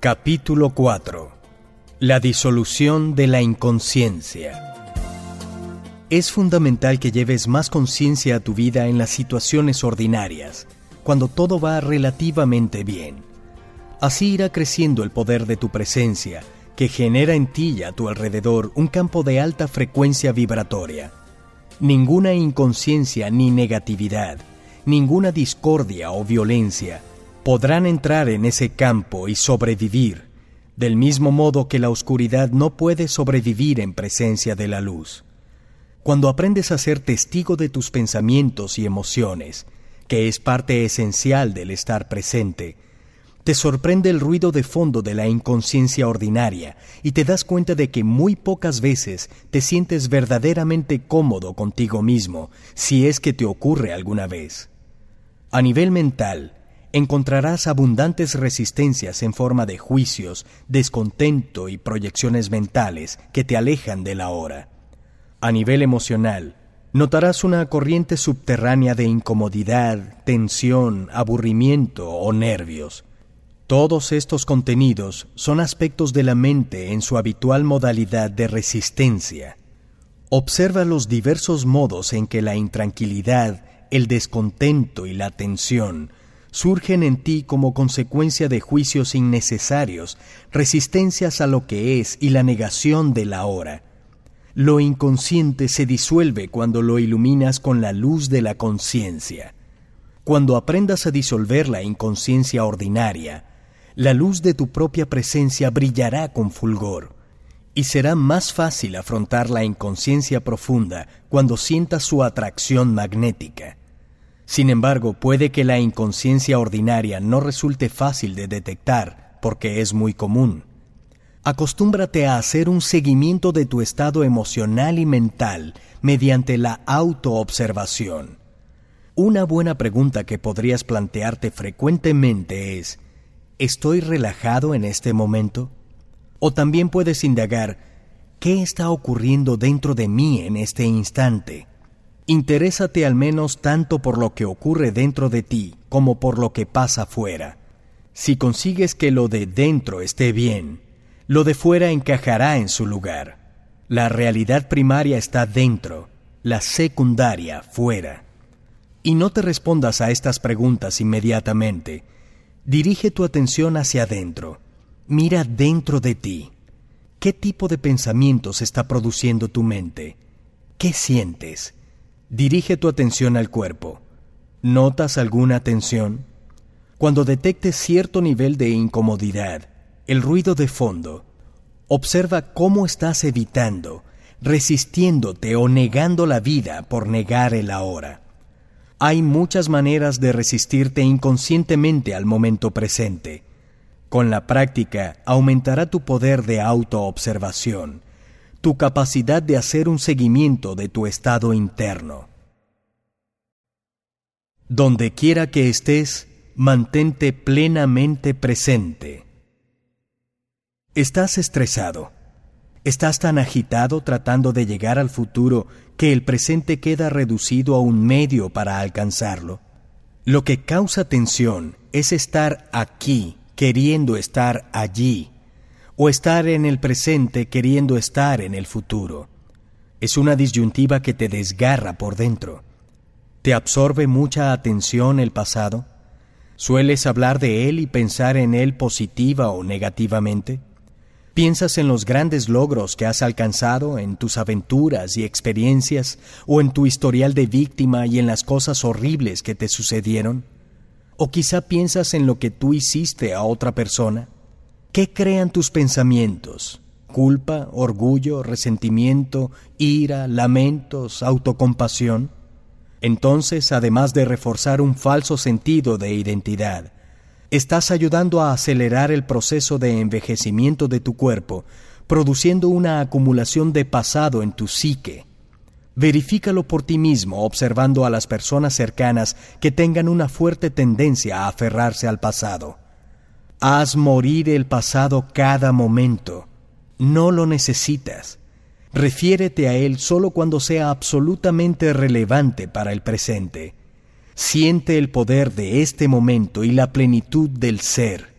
Capítulo 4 La disolución de la inconsciencia Es fundamental que lleves más conciencia a tu vida en las situaciones ordinarias, cuando todo va relativamente bien. Así irá creciendo el poder de tu presencia, que genera en ti y a tu alrededor un campo de alta frecuencia vibratoria. Ninguna inconsciencia ni negatividad, ninguna discordia o violencia podrán entrar en ese campo y sobrevivir, del mismo modo que la oscuridad no puede sobrevivir en presencia de la luz. Cuando aprendes a ser testigo de tus pensamientos y emociones, que es parte esencial del estar presente, te sorprende el ruido de fondo de la inconsciencia ordinaria y te das cuenta de que muy pocas veces te sientes verdaderamente cómodo contigo mismo, si es que te ocurre alguna vez. A nivel mental, encontrarás abundantes resistencias en forma de juicios, descontento y proyecciones mentales que te alejan de la hora. A nivel emocional, notarás una corriente subterránea de incomodidad, tensión, aburrimiento o nervios. Todos estos contenidos son aspectos de la mente en su habitual modalidad de resistencia. Observa los diversos modos en que la intranquilidad, el descontento y la tensión surgen en ti como consecuencia de juicios innecesarios, resistencias a lo que es y la negación de la hora. Lo inconsciente se disuelve cuando lo iluminas con la luz de la conciencia. Cuando aprendas a disolver la inconsciencia ordinaria, la luz de tu propia presencia brillará con fulgor, y será más fácil afrontar la inconsciencia profunda cuando sientas su atracción magnética. Sin embargo, puede que la inconsciencia ordinaria no resulte fácil de detectar porque es muy común. Acostúmbrate a hacer un seguimiento de tu estado emocional y mental mediante la autoobservación. Una buena pregunta que podrías plantearte frecuentemente es, ¿estoy relajado en este momento? O también puedes indagar, ¿qué está ocurriendo dentro de mí en este instante? Interésate al menos tanto por lo que ocurre dentro de ti como por lo que pasa fuera. Si consigues que lo de dentro esté bien, lo de fuera encajará en su lugar. La realidad primaria está dentro, la secundaria fuera. Y no te respondas a estas preguntas inmediatamente. Dirige tu atención hacia adentro. Mira dentro de ti. ¿Qué tipo de pensamientos está produciendo tu mente? ¿Qué sientes? Dirige tu atención al cuerpo. ¿Notas alguna tensión? Cuando detectes cierto nivel de incomodidad, el ruido de fondo, observa cómo estás evitando, resistiéndote o negando la vida por negar el ahora. Hay muchas maneras de resistirte inconscientemente al momento presente. Con la práctica aumentará tu poder de autoobservación tu capacidad de hacer un seguimiento de tu estado interno. Donde quiera que estés, mantente plenamente presente. Estás estresado. Estás tan agitado tratando de llegar al futuro que el presente queda reducido a un medio para alcanzarlo. Lo que causa tensión es estar aquí queriendo estar allí o estar en el presente queriendo estar en el futuro. Es una disyuntiva que te desgarra por dentro. ¿Te absorbe mucha atención el pasado? ¿Sueles hablar de él y pensar en él positiva o negativamente? ¿Piensas en los grandes logros que has alcanzado, en tus aventuras y experiencias, o en tu historial de víctima y en las cosas horribles que te sucedieron? ¿O quizá piensas en lo que tú hiciste a otra persona? ¿Qué crean tus pensamientos? ¿Culpa, orgullo, resentimiento, ira, lamentos, autocompasión? Entonces, además de reforzar un falso sentido de identidad, estás ayudando a acelerar el proceso de envejecimiento de tu cuerpo, produciendo una acumulación de pasado en tu psique. Verifícalo por ti mismo observando a las personas cercanas que tengan una fuerte tendencia a aferrarse al pasado. Haz morir el pasado cada momento. No lo necesitas. Refiérete a él solo cuando sea absolutamente relevante para el presente. Siente el poder de este momento y la plenitud del ser.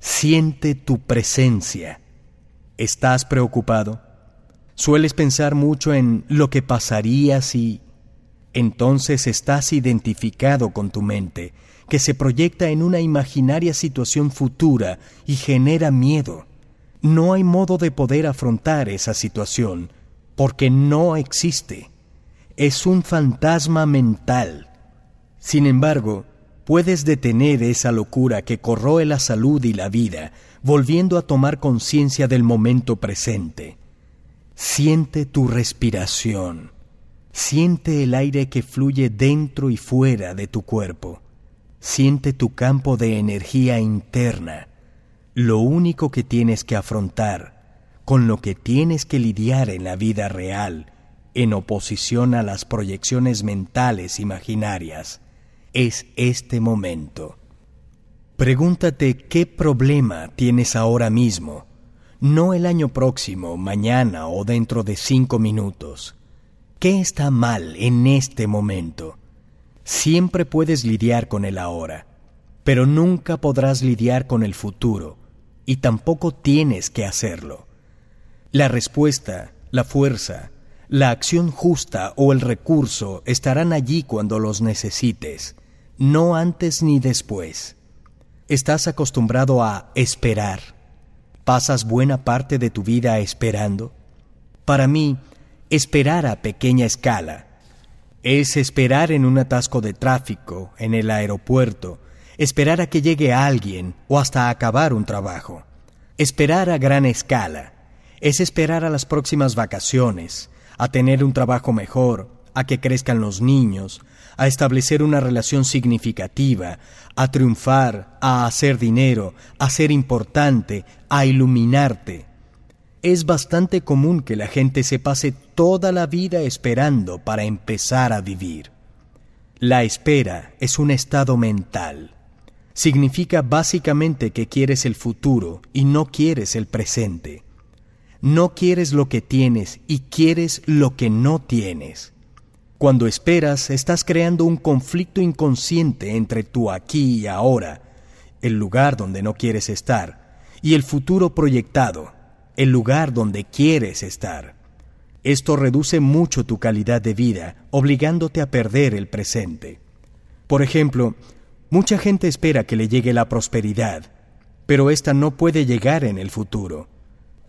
Siente tu presencia. ¿Estás preocupado? ¿Sueles pensar mucho en lo que pasaría si... Entonces estás identificado con tu mente, que se proyecta en una imaginaria situación futura y genera miedo. No hay modo de poder afrontar esa situación, porque no existe. Es un fantasma mental. Sin embargo, puedes detener esa locura que corroe la salud y la vida, volviendo a tomar conciencia del momento presente. Siente tu respiración. Siente el aire que fluye dentro y fuera de tu cuerpo. Siente tu campo de energía interna. Lo único que tienes que afrontar, con lo que tienes que lidiar en la vida real, en oposición a las proyecciones mentales imaginarias, es este momento. Pregúntate qué problema tienes ahora mismo, no el año próximo, mañana o dentro de cinco minutos. ¿Qué está mal en este momento? Siempre puedes lidiar con el ahora, pero nunca podrás lidiar con el futuro, y tampoco tienes que hacerlo. La respuesta, la fuerza, la acción justa o el recurso estarán allí cuando los necesites no antes ni después. Estás acostumbrado a esperar. ¿Pasas buena parte de tu vida esperando? Para mí, esperar a pequeña escala es esperar en un atasco de tráfico, en el aeropuerto, esperar a que llegue alguien o hasta acabar un trabajo. Esperar a gran escala es esperar a las próximas vacaciones, a tener un trabajo mejor, a que crezcan los niños, a establecer una relación significativa, a triunfar, a hacer dinero, a ser importante, a iluminarte. Es bastante común que la gente se pase toda la vida esperando para empezar a vivir. La espera es un estado mental. Significa básicamente que quieres el futuro y no quieres el presente. No quieres lo que tienes y quieres lo que no tienes. Cuando esperas, estás creando un conflicto inconsciente entre tu aquí y ahora, el lugar donde no quieres estar, y el futuro proyectado, el lugar donde quieres estar. Esto reduce mucho tu calidad de vida, obligándote a perder el presente. Por ejemplo, mucha gente espera que le llegue la prosperidad, pero esta no puede llegar en el futuro.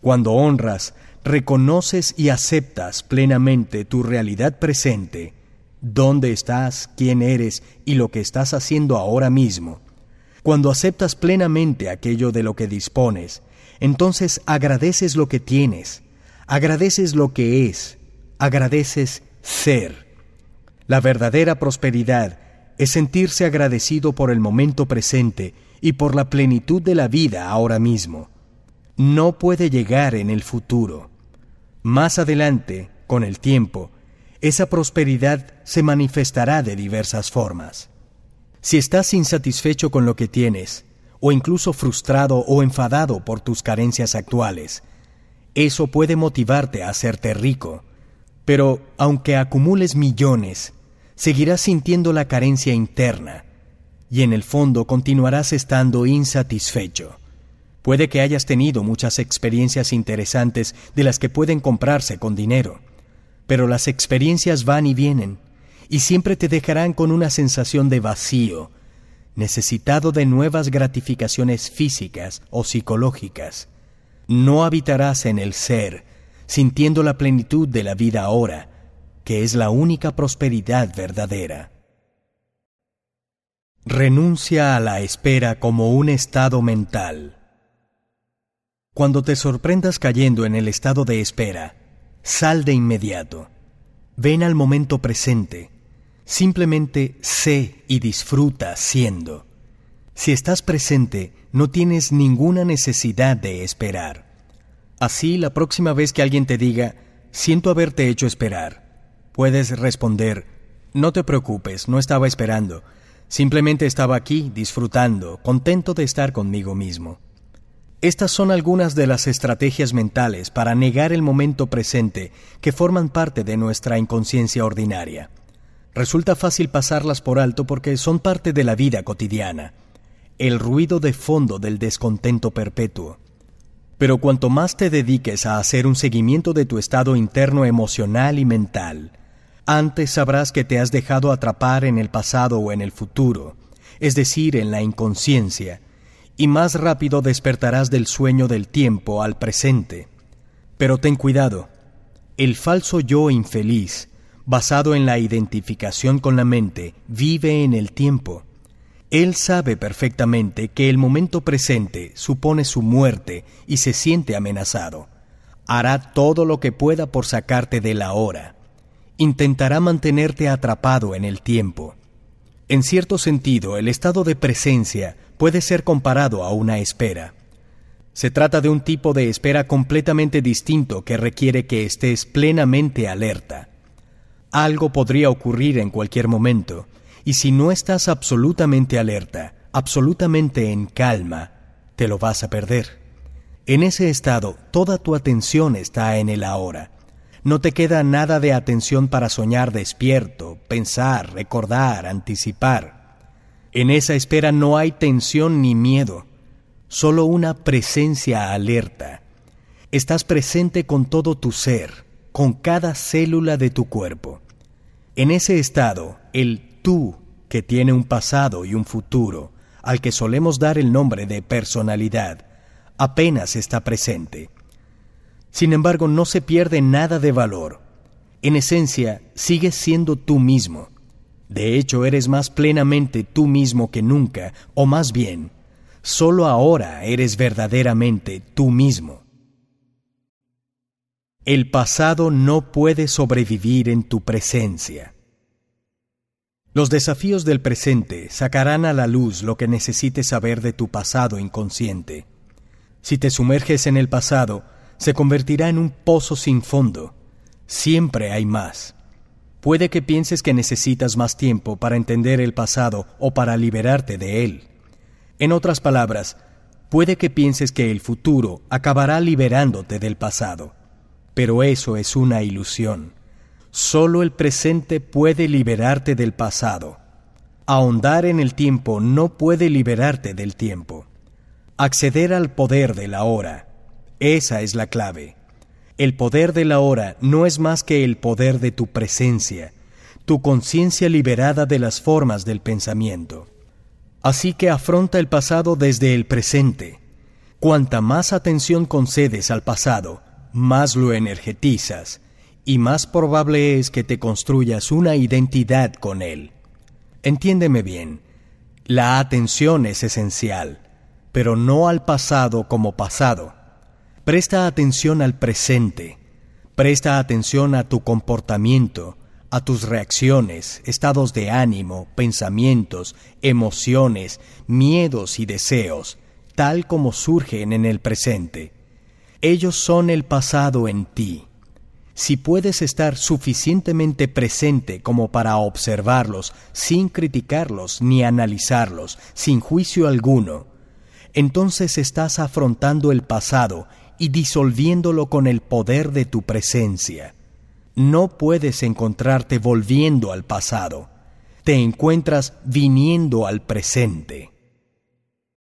Cuando honras, reconoces y aceptas plenamente tu realidad presente, dónde estás, quién eres y lo que estás haciendo ahora mismo, cuando aceptas plenamente aquello de lo que dispones, entonces agradeces lo que tienes, agradeces lo que es, agradeces ser. La verdadera prosperidad es sentirse agradecido por el momento presente y por la plenitud de la vida ahora mismo no puede llegar en el futuro. Más adelante, con el tiempo, esa prosperidad se manifestará de diversas formas. Si estás insatisfecho con lo que tienes, o incluso frustrado o enfadado por tus carencias actuales, eso puede motivarte a hacerte rico. Pero aunque acumules millones, seguirás sintiendo la carencia interna, y en el fondo continuarás estando insatisfecho. Puede que hayas tenido muchas experiencias interesantes de las que pueden comprarse con dinero, pero las experiencias van y vienen y siempre te dejarán con una sensación de vacío, necesitado de nuevas gratificaciones físicas o psicológicas. No habitarás en el ser, sintiendo la plenitud de la vida ahora, que es la única prosperidad verdadera. Renuncia a la espera como un estado mental. Cuando te sorprendas cayendo en el estado de espera, sal de inmediato. Ven al momento presente. Simplemente sé y disfruta siendo. Si estás presente, no tienes ninguna necesidad de esperar. Así, la próxima vez que alguien te diga, siento haberte hecho esperar, puedes responder, no te preocupes, no estaba esperando, simplemente estaba aquí disfrutando, contento de estar conmigo mismo. Estas son algunas de las estrategias mentales para negar el momento presente que forman parte de nuestra inconsciencia ordinaria. Resulta fácil pasarlas por alto porque son parte de la vida cotidiana. el ruido de fondo del descontento perpetuo. Pero cuanto más te dediques a hacer un seguimiento de tu estado interno emocional y mental, antes sabrás que te has dejado atrapar en el pasado o en el futuro, es decir, en la inconsciencia, y más rápido despertarás del sueño del tiempo al presente. Pero ten cuidado, el falso yo infeliz, basado en la identificación con la mente, vive en el tiempo. Él sabe perfectamente que el momento presente supone su muerte y se siente amenazado. Hará todo lo que pueda por sacarte de la hora. Intentará mantenerte atrapado en el tiempo. En cierto sentido, el estado de presencia puede ser comparado a una espera. Se trata de un tipo de espera completamente distinto que requiere que estés plenamente alerta. Algo podría ocurrir en cualquier momento, y si no estás absolutamente alerta, absolutamente en calma, te lo vas a perder. En ese estado, toda tu atención está en el ahora. No te queda nada de atención para soñar despierto, pensar, recordar, anticipar. En esa espera no hay tensión ni miedo, solo una presencia alerta. Estás presente con todo tu ser, con cada célula de tu cuerpo. En ese estado, el tú, que tiene un pasado y un futuro, al que solemos dar el nombre de personalidad, apenas está presente. Sin embargo, no se pierde nada de valor. En esencia, sigues siendo tú mismo. De hecho, eres más plenamente tú mismo que nunca, o más bien, solo ahora eres verdaderamente tú mismo. El pasado no puede sobrevivir en tu presencia. Los desafíos del presente sacarán a la luz lo que necesites saber de tu pasado inconsciente. Si te sumerges en el pasado, se convertirá en un pozo sin fondo. Siempre hay más. Puede que pienses que necesitas más tiempo para entender el pasado o para liberarte de él. En otras palabras, puede que pienses que el futuro acabará liberándote del pasado. Pero eso es una ilusión. Solo el presente puede liberarte del pasado. Ahondar en el tiempo no puede liberarte del tiempo. Acceder al poder de la hora, esa es la clave. El poder de la hora no es más que el poder de tu presencia, tu conciencia liberada de las formas del pensamiento. Así que afronta el pasado desde el presente. Cuanta más atención concedes al pasado, más lo energetizas, y más probable es que te construyas una identidad con él. Entiéndeme bien, la atención es esencial, pero no al pasado como pasado. Presta atención al presente, presta atención a tu comportamiento, a tus reacciones, estados de ánimo, pensamientos, emociones, miedos y deseos, tal como surgen en el presente. Ellos son el pasado en ti si puedes estar suficientemente presente como para observarlos sin criticarlos ni analizarlos, sin juicio alguno, entonces estás afrontando el pasado y disolviéndolo con el poder de tu presencia. No puedes encontrarte volviendo al pasado, te encuentras viniendo al presente.